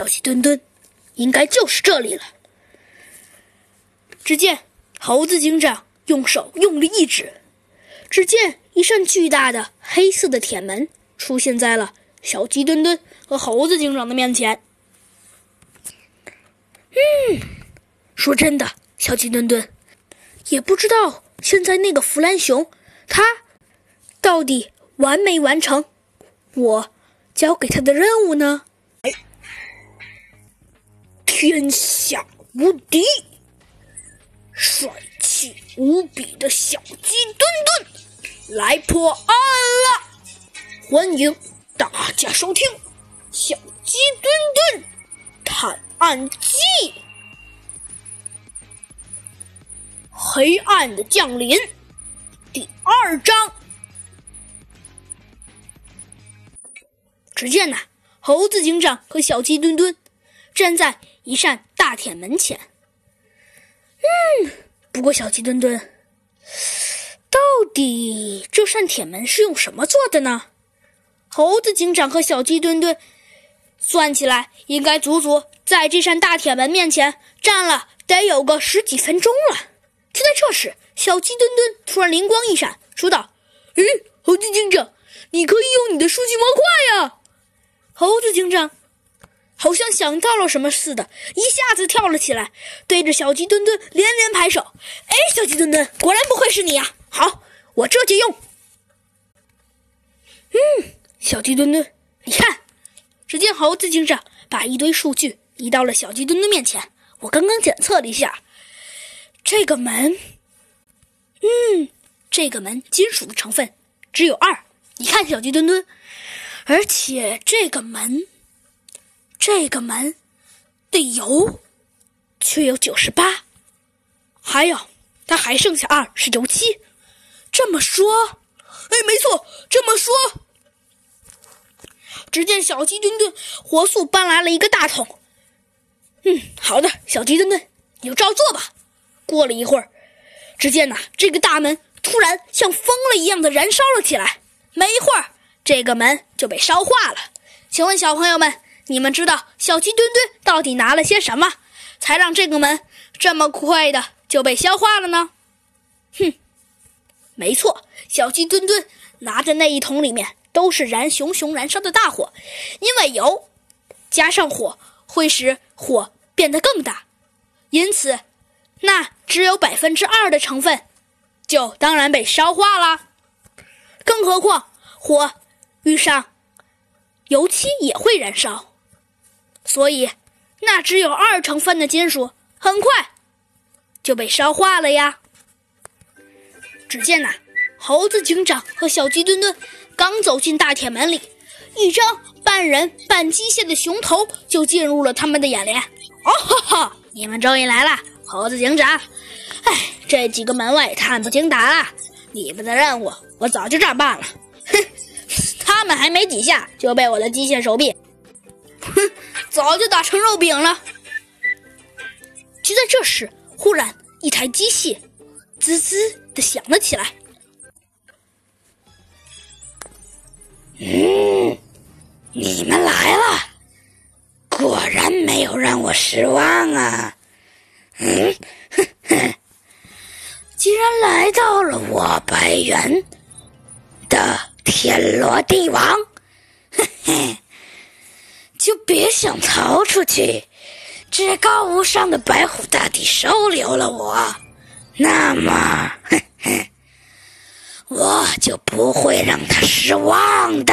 小鸡墩墩，应该就是这里了。只见猴子警长用手用力一指，只见一扇巨大的黑色的铁门出现在了小鸡墩墩和猴子警长的面前。嗯，说真的，小鸡墩墩，也不知道现在那个弗兰熊他到底完没完成我交给他的任务呢？天下无敌！帅气无比的小鸡墩墩来破案了，欢迎大家收听《小鸡墩墩探案记》。黑暗的降临，第二章。只见呐，猴子警长和小鸡墩墩站在一扇大铁门前。嗯，不过小鸡墩墩，到底这扇铁门是用什么做的呢？猴子警长和小鸡墩墩算起来，应该足足在这扇大铁门面前站了得有个十几分钟了。就在这时，小鸡墩墩突然灵光一闪，说道：“诶，猴子警长，你可以用你的数据模块呀！”猴子警长。好像想到了什么似的，一下子跳了起来，对着小鸡墩墩连连拍手。哎，小鸡墩墩，果然不愧是你呀！好，我这就用。嗯，小鸡墩墩，你看，只见猴子警长把一堆数据移到了小鸡墩墩面前。我刚刚检测了一下，这个门，嗯，这个门金属的成分只有二。你看，小鸡墩墩，而且这个门。这个门的油却有九十八，还有，它还剩下二是油漆。这么说，哎，没错，这么说。只见小鸡墩墩火速搬来了一个大桶。嗯，好的，小鸡墩墩，你就照做吧。过了一会儿，只见呐，这个大门突然像疯了一样的燃烧了起来。没一会儿，这个门就被烧化了。请问小朋友们？你们知道小鸡墩墩到底拿了些什么，才让这个门这么快的就被消化了呢？哼，没错，小鸡墩墩拿着那一桶里面都是燃熊熊燃烧的大火，因为油加上火会使火变得更大，因此那只有百分之二的成分就当然被烧化了。更何况火遇上油漆也会燃烧。所以，那只有二成分的金属很快就被烧化了呀。只见呐，猴子警长和小鸡墩墩刚走进大铁门里，一张半人半机械的熊头就进入了他们的眼帘。哦哈哈，你们终于来了，猴子警长！哎，这几个门卫太不经打了，你们的任务我早就照办了。哼，他们还没几下就被我的机械手臂。早就打成肉饼了。就在这时，忽然一台机器滋滋的响了起来。嗯，你们来了，果然没有让我失望啊。嗯，哼哼，既然来到了我白猿的天罗地网，想逃出去！至高无上的白虎大帝收留了我，那么，哼哼，我就不会让他失望的。